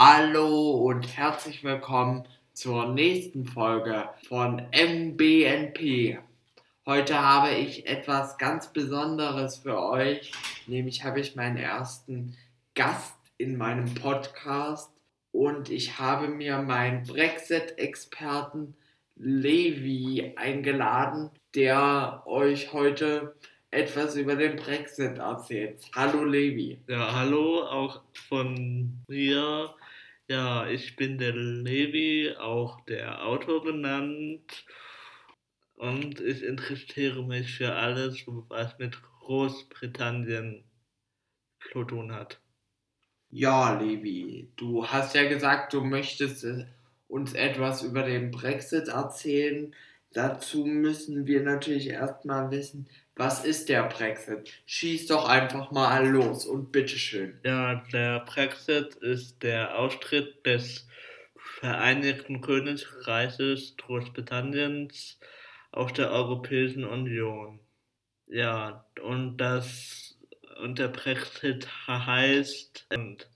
Hallo und herzlich willkommen zur nächsten Folge von MBNP. Heute habe ich etwas ganz Besonderes für euch, nämlich habe ich meinen ersten Gast in meinem Podcast und ich habe mir meinen Brexit-Experten Levi eingeladen, der euch heute etwas über den Brexit erzählt. Hallo Levi. Ja, hallo auch von mir. Ja, ich bin der Levi, auch der Autor genannt. Und ich interessiere mich für alles, was mit Großbritannien zu tun hat. Ja, Levi, du hast ja gesagt, du möchtest äh, uns etwas über den Brexit erzählen. Dazu müssen wir natürlich erstmal wissen, was ist der Brexit? Schieß doch einfach mal los und bitteschön. Ja, der Brexit ist der Austritt des Vereinigten Königreiches Großbritanniens aus der Europäischen Union. Ja, und das und der Brexit heißt und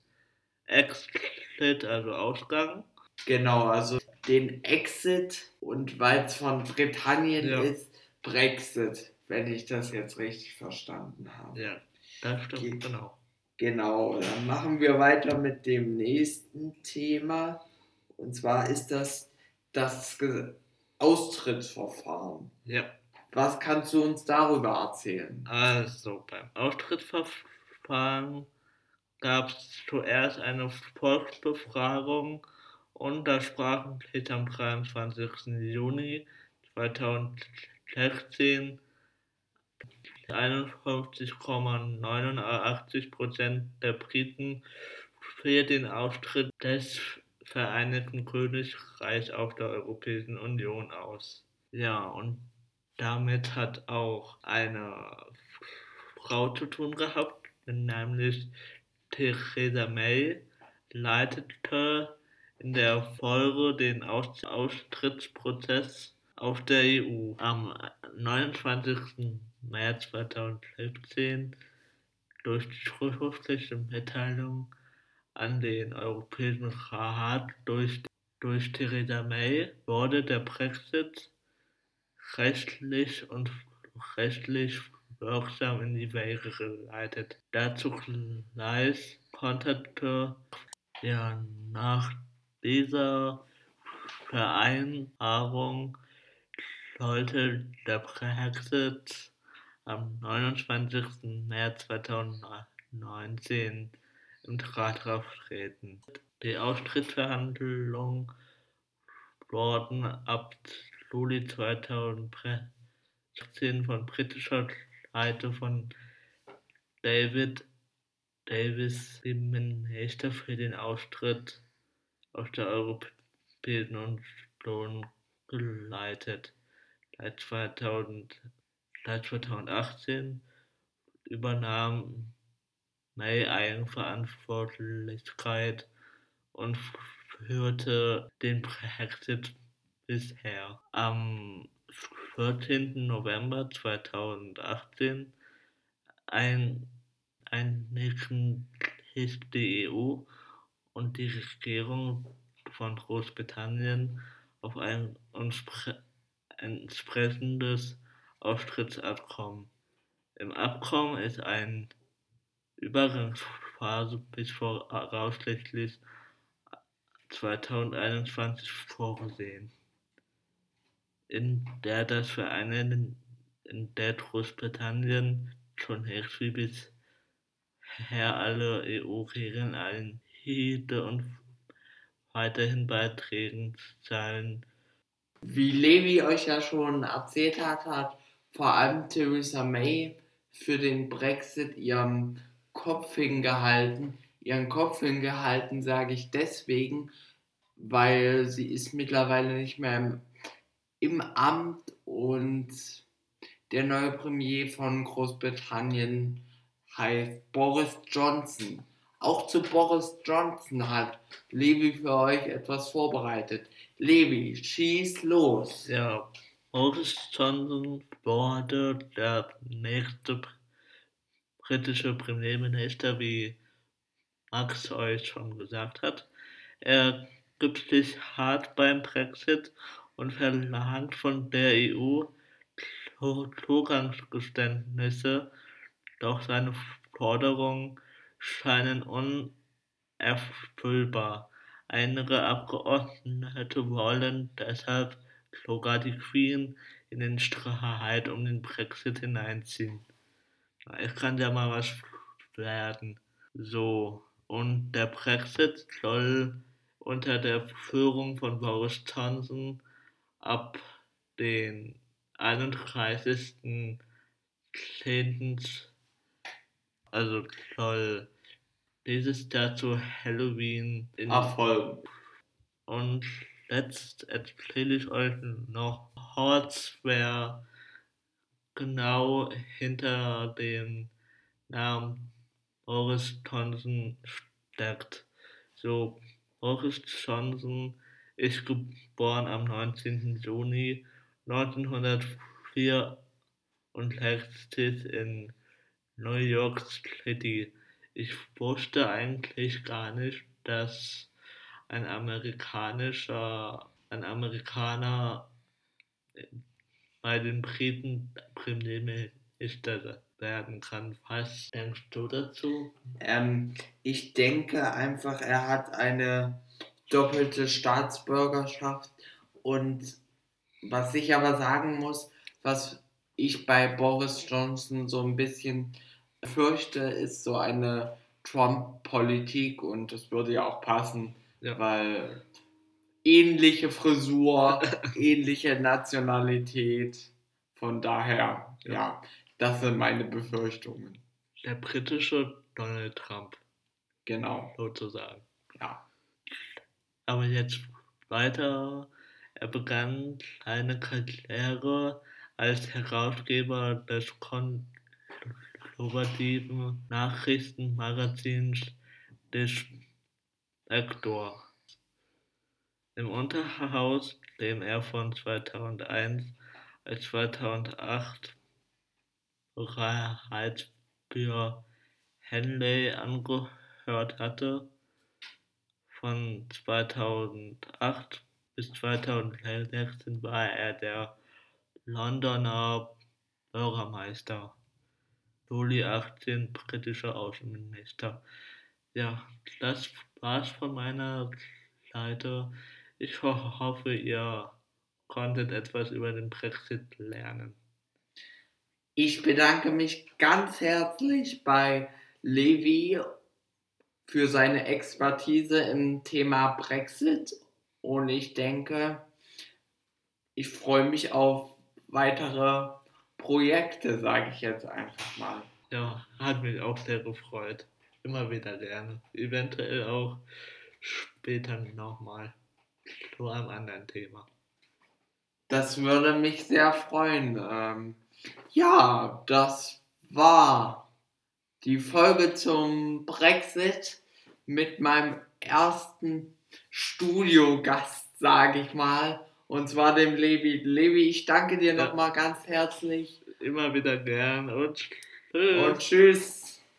Exit, also Ausgang. Genau, also den Exit und weil es von Britannien ja. ist, Brexit wenn ich das jetzt richtig verstanden habe. Ja, das stimmt, Ge genau. Genau, dann machen wir weiter mit dem nächsten Thema. Und zwar ist das das Austrittsverfahren. Ja. Was kannst du uns darüber erzählen? Also, beim Austrittsverfahren gab es zuerst eine Volksbefragung und da sprachen am 23. Juni 2016 51,89% der Briten für den Austritt des Vereinigten Königreichs aus der Europäischen Union aus. Ja, und damit hat auch eine Frau zu tun gehabt, nämlich Theresa May, leitete in der Folge den Austrittsprozess auf der EU. Am 29. März 2017 durch die schriftliche Mitteilung an den Europäischen Rat durch, durch Theresa May wurde der Brexit rechtlich und rechtlich wirksam in die Wege geleitet. Dazu gleich konterte ja nach dieser Vereinbarung sollte der Brexit am 29. März 2019 im Rat treten. Die Austrittsverhandlungen wurden ab Juli 2016 von britischer Seite von David Davis dem Minister für den Austritt aus der Europäischen Union geleitet. Seit 2000 Seit 2018 übernahm May Eigenverantwortlichkeit und führte den Brexit bisher. Am 14. November 2018 ein, einigten sich die EU und die Regierung von Großbritannien auf ein entsprechendes Austrittsabkommen. Im Abkommen ist eine Übergangsphase bis voraussichtlich 2021 vorgesehen, in der das Vereinen in der Großbritannien zunächst wie bisher alle EU-Regeln einhielt und weiterhin beitragen sollen. Wie Levi euch ja schon erzählt hat, hat vor allem Theresa May für den Brexit ihren Kopf hingehalten. Ihren Kopf hingehalten sage ich deswegen, weil sie ist mittlerweile nicht mehr im, im Amt und der neue Premier von Großbritannien heißt Boris Johnson. Auch zu Boris Johnson hat Levi für euch etwas vorbereitet. Levi, schieß los. Ja, Boris Johnson wurde der nächste britische Premierminister, wie Max euch schon gesagt hat. Er gibt sich hart beim Brexit und verlangt von der EU Zugangsgeständnisse, doch seine Forderungen scheinen unerfüllbar. Einige Abgeordnete wollen deshalb sogar die Queen in den Streit um den Brexit hineinziehen. Es kann ja mal was werden. So, und der Brexit soll unter der Führung von Boris Johnson ab den 31.10. also soll dieses Jahr zu Halloween in erfolgen. Und jetzt erzähle ich euch noch Horts, wer genau hinter dem Namen Boris Johnson steckt. So, Boris Johnson ist geboren am 19. Juni 1904 und lebt in New York City. Ich wusste eigentlich gar nicht, dass ein amerikanischer, ein Amerikaner bei den Briten Premierminister werden kann. Was denkst du dazu? Ähm, ich denke einfach, er hat eine doppelte Staatsbürgerschaft und was ich aber sagen muss, was ich bei Boris Johnson so ein bisschen fürchte, ist so eine Trump-Politik und das würde ja auch passen, ja. weil ähnliche Frisur, ähnliche Nationalität, von daher, ja. ja, das sind meine Befürchtungen. Der britische Donald Trump. Genau. Sozusagen. Ja. Aber jetzt weiter. Er begann seine Karriere als Herausgeber des konservativen Nachrichtenmagazins des Vector. Im Unterhaus, dem er von 2001 bis 2008 bereits für Henley angehört hatte, von 2008 bis 2016 war er der Londoner Bürgermeister. Juli 18 britischer Außenminister. Ja, das war's von meiner Seite. Ich hoffe, ihr konntet etwas über den Brexit lernen. Ich bedanke mich ganz herzlich bei Levi für seine Expertise im Thema Brexit und ich denke, ich freue mich auf weitere Projekte, sage ich jetzt einfach mal. Ja, hat mich auch sehr gefreut. Immer wieder gerne. Eventuell auch später nochmal zu einem anderen Thema. Das würde mich sehr freuen. Ähm, ja, das war die Folge zum Brexit mit meinem ersten Studiogast, sage ich mal. Und zwar dem Levi. Levi, ich danke dir ja. nochmal ganz herzlich. Immer wieder gern und tschüss. Und tschüss.